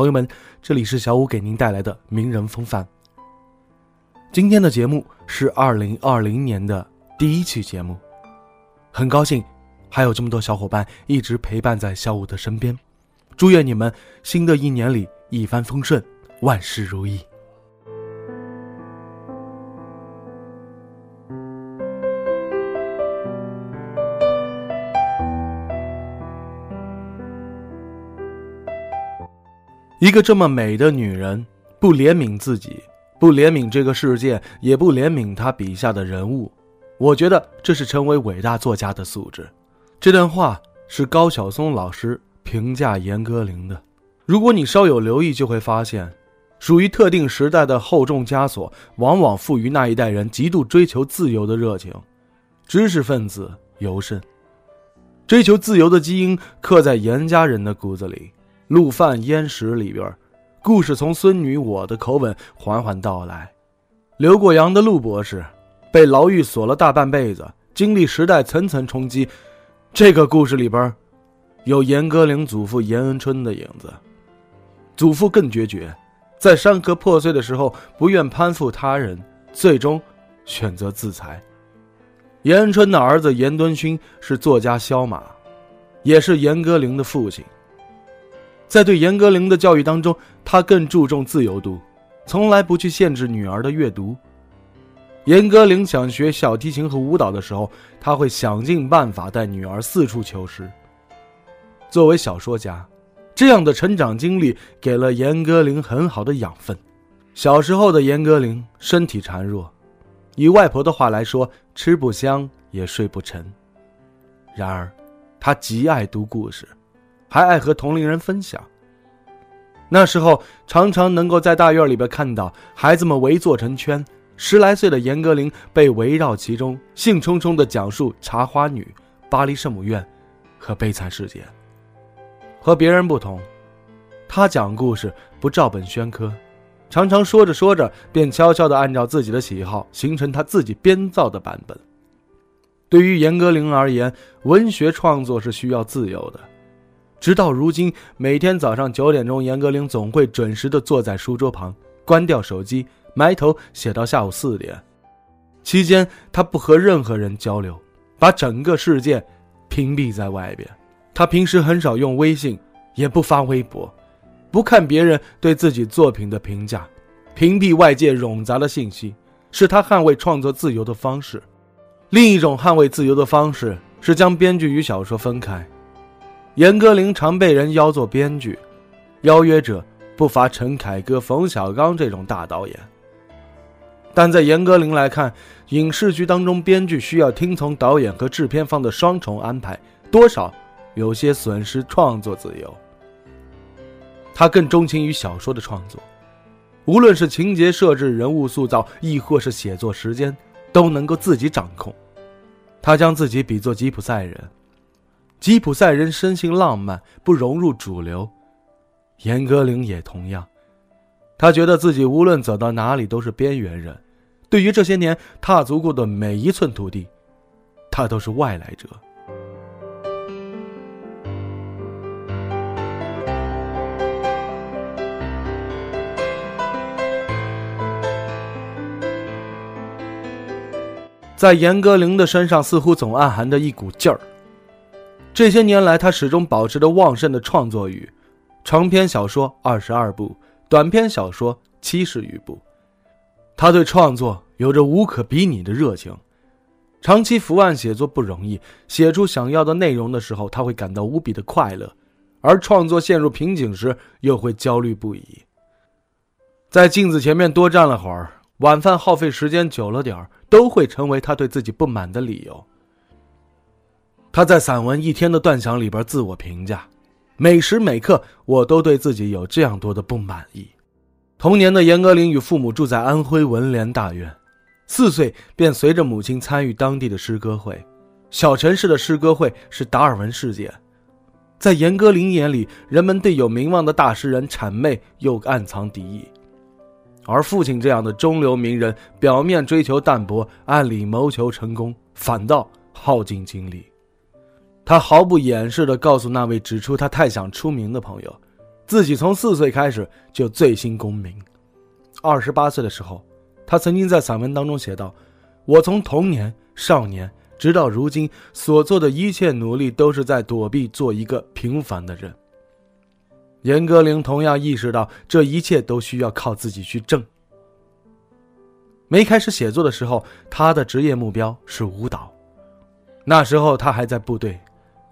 朋友们，这里是小五给您带来的名人风范。今天的节目是二零二零年的第一期节目，很高兴还有这么多小伙伴一直陪伴在小五的身边，祝愿你们新的一年里一帆风顺，万事如意。一个这么美的女人，不怜悯自己，不怜悯这个世界，也不怜悯她笔下的人物，我觉得这是成为伟大作家的素质。这段话是高晓松老师评价严歌苓的。如果你稍有留意，就会发现，属于特定时代的厚重枷锁，往往赋予那一代人极度追求自由的热情。知识分子尤甚，追求自由的基因刻在严家人的骨子里。《陆犯焉识》里边，故事从孙女我的口吻缓缓道来。留过洋的陆博士，被牢狱锁了大半辈子，经历时代层层冲击。这个故事里边，有严歌苓祖父严恩春的影子。祖父更决绝，在山河破碎的时候，不愿攀附他人，最终选择自裁。严恩春的儿子严敦勋是作家萧马，也是严歌苓的父亲。在对严歌苓的教育当中，他更注重自由度，从来不去限制女儿的阅读。严歌苓想学小提琴和舞蹈的时候，他会想尽办法带女儿四处求师。作为小说家，这样的成长经历给了严歌苓很好的养分。小时候的严歌苓身体孱弱，以外婆的话来说，吃不香也睡不沉。然而，他极爱读故事。还爱和同龄人分享。那时候常常能够在大院里边看到孩子们围坐成圈，十来岁的严歌苓被围绕其中，兴冲冲地讲述《茶花女》《巴黎圣母院》和《悲惨世界》。和别人不同，他讲故事不照本宣科，常常说着说着便悄悄地按照自己的喜好形成他自己编造的版本。对于严歌苓而言，文学创作是需要自由的。直到如今，每天早上九点钟，严歌苓总会准时地坐在书桌旁，关掉手机，埋头写到下午四点。期间，他不和任何人交流，把整个世界屏蔽在外边。他平时很少用微信，也不发微博，不看别人对自己作品的评价，屏蔽外界冗杂的信息，是他捍卫创作自由的方式。另一种捍卫自由的方式是将编剧与小说分开。严歌苓常被人邀做编剧，邀约者不乏陈凯歌、冯小刚这种大导演。但在严歌苓来看，影视剧当中编剧需要听从导演和制片方的双重安排，多少有些损失创作自由。他更钟情于小说的创作，无论是情节设置、人物塑造，亦或是写作时间，都能够自己掌控。他将自己比作吉普赛人。吉普赛人生性浪漫，不融入主流。严歌苓也同样，他觉得自己无论走到哪里都是边缘人。对于这些年踏足过的每一寸土地，他都是外来者。在严歌苓的身上，似乎总暗含着一股劲儿。这些年来，他始终保持着旺盛的创作欲，长篇小说二十二部，短篇小说七十余部。他对创作有着无可比拟的热情。长期伏案写作不容易，写出想要的内容的时候，他会感到无比的快乐；而创作陷入瓶颈时，又会焦虑不已。在镜子前面多站了会儿，晚饭耗费时间久了点儿，都会成为他对自己不满的理由。他在散文《一天的断想》里边自我评价：每时每刻，我都对自己有这样多的不满意。童年的严歌苓与父母住在安徽文联大院，四岁便随着母亲参与当地的诗歌会。小城市的诗歌会是达尔文世界，在严歌苓眼里，人们对有名望的大诗人谄媚又暗藏敌意，而父亲这样的中流名人，表面追求淡泊，暗里谋求成功，反倒耗尽精力。他毫不掩饰地告诉那位指出他太想出名的朋友，自己从四岁开始就醉心功名。二十八岁的时候，他曾经在散文当中写道：“我从童年、少年。”直到如今所做的一切努力，都是在躲避做一个平凡的人。严歌苓同样意识到，这一切都需要靠自己去挣。没开始写作的时候，他的职业目标是舞蹈。那时候他还在部队，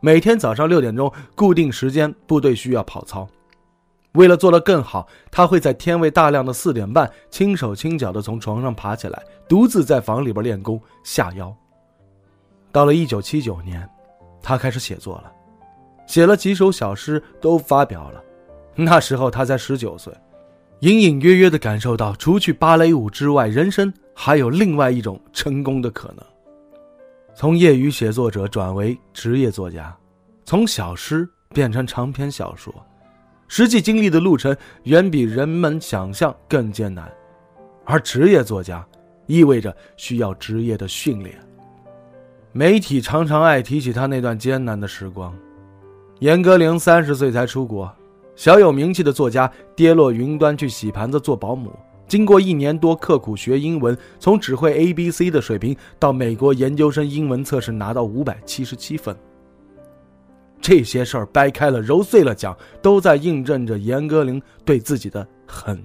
每天早上六点钟固定时间，部队需要跑操。为了做得更好，他会在天未大亮的四点半，轻手轻脚地从床上爬起来，独自在房里边练功下腰。到了一九七九年，他开始写作了，写了几首小诗都发表了。那时候他才十九岁，隐隐约约地感受到，除去芭蕾舞之外，人生还有另外一种成功的可能。从业余写作者转为职业作家，从小诗变成长篇小说，实际经历的路程远比人们想象更艰难。而职业作家，意味着需要职业的训练。媒体常常爱提起他那段艰难的时光。严歌苓三十岁才出国，小有名气的作家跌落云端去洗盘子做保姆，经过一年多刻苦学英文，从只会 A B C 的水平到美国研究生英文测试拿到五百七十七分。这些事儿掰开了揉碎了讲，都在印证着严歌苓对自己的狠。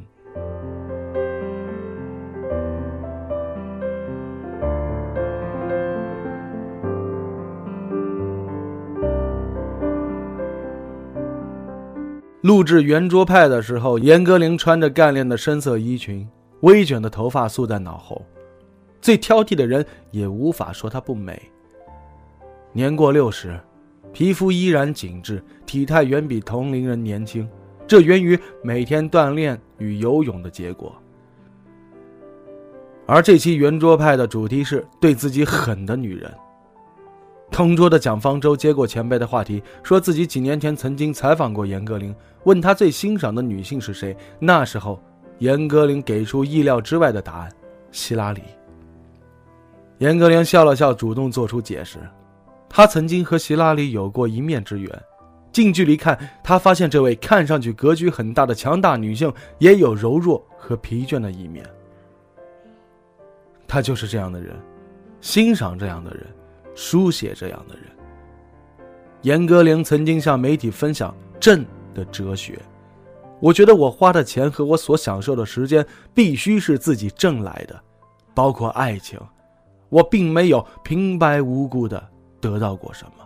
录制《圆桌派》的时候，严歌苓穿着干练的深色衣裙，微卷的头发束在脑后，最挑剔的人也无法说她不美。年过六十，皮肤依然紧致，体态远比同龄人年轻，这源于每天锻炼与游泳的结果。而这期《圆桌派》的主题是对自己狠的女人。同桌的蒋方舟接过前辈的话题，说自己几年前曾经采访过严歌苓，问他最欣赏的女性是谁。那时候，严歌苓给出意料之外的答案：希拉里。严歌苓笑了笑，主动做出解释，他曾经和希拉里有过一面之缘。近距离看，他发现这位看上去格局很大的强大女性，也有柔弱和疲倦的一面。他就是这样的人，欣赏这样的人。书写这样的人，严歌苓曾经向媒体分享“朕”的哲学。我觉得我花的钱和我所享受的时间必须是自己挣来的，包括爱情，我并没有平白无故的得到过什么。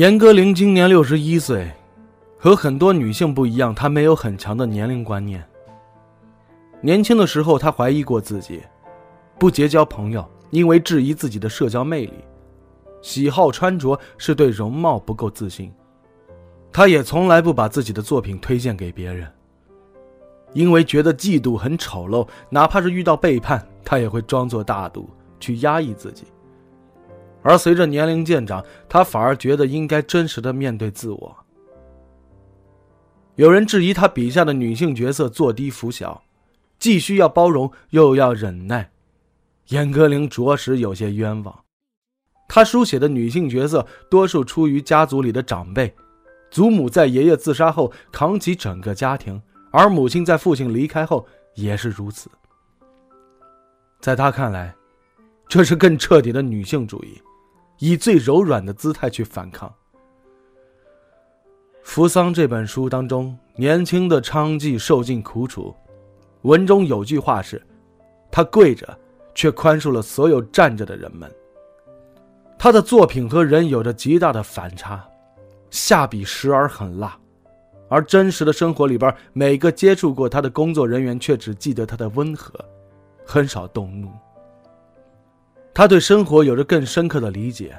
严歌苓今年六十一岁，和很多女性不一样，她没有很强的年龄观念。年轻的时候，她怀疑过自己，不结交朋友，因为质疑自己的社交魅力；喜好穿着是对容貌不够自信。她也从来不把自己的作品推荐给别人，因为觉得嫉妒很丑陋，哪怕是遇到背叛，她也会装作大度去压抑自己。而随着年龄渐长，他反而觉得应该真实的面对自我。有人质疑他笔下的女性角色做低服小，既需要包容又要忍耐。严歌苓着实有些冤枉。他书写的女性角色多数出于家族里的长辈，祖母在爷爷自杀后扛起整个家庭，而母亲在父亲离开后也是如此。在他看来，这是更彻底的女性主义。以最柔软的姿态去反抗。《扶桑》这本书当中，年轻的娼妓受尽苦楚，文中有句话是：“他跪着，却宽恕了所有站着的人们。”他的作品和人有着极大的反差，下笔时而很辣，而真实的生活里边，每个接触过他的工作人员却只记得他的温和，很少动怒。他对生活有着更深刻的理解，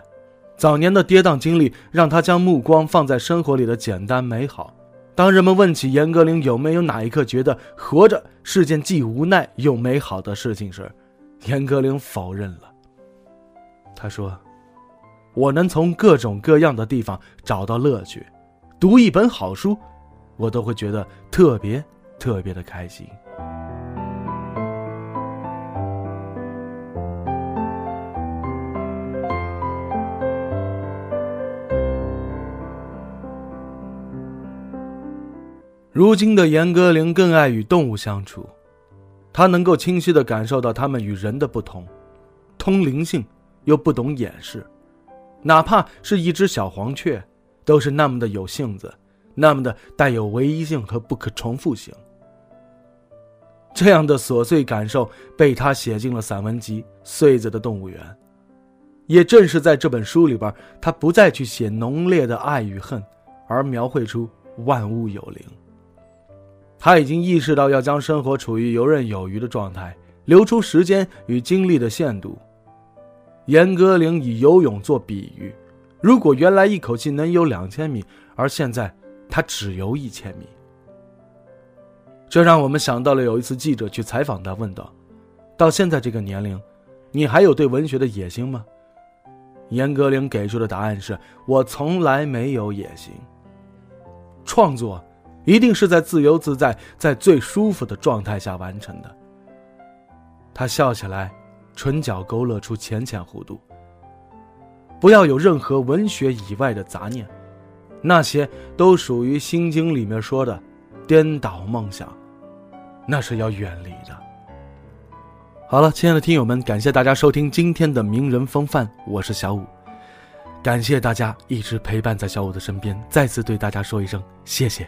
早年的跌宕经历让他将目光放在生活里的简单美好。当人们问起严歌苓有没有哪一刻觉得活着是件既无奈又美好的事情时，严歌苓否认了。他说：“我能从各种各样的地方找到乐趣，读一本好书，我都会觉得特别特别的开心。”如今的严歌苓更爱与动物相处，她能够清晰地感受到它们与人的不同，通灵性又不懂掩饰，哪怕是一只小黄雀，都是那么的有性子，那么的带有唯一性和不可重复性。这样的琐碎感受被他写进了散文集《穗子的动物园》，也正是在这本书里边，他不再去写浓烈的爱与恨，而描绘出万物有灵。他已经意识到要将生活处于游刃有余的状态，留出时间与精力的限度。严歌苓以游泳做比喻，如果原来一口气能游两千米，而现在他只游一千米，这让我们想到了有一次记者去采访他，问道：“到现在这个年龄，你还有对文学的野心吗？”严歌苓给出的答案是：“我从来没有野心。创作。”一定是在自由自在、在最舒服的状态下完成的。他笑起来，唇角勾勒出浅浅弧度。不要有任何文学以外的杂念，那些都属于《心经》里面说的颠倒梦想，那是要远离的。好了，亲爱的听友们，感谢大家收听今天的名人风范，我是小五，感谢大家一直陪伴在小五的身边，再次对大家说一声谢谢。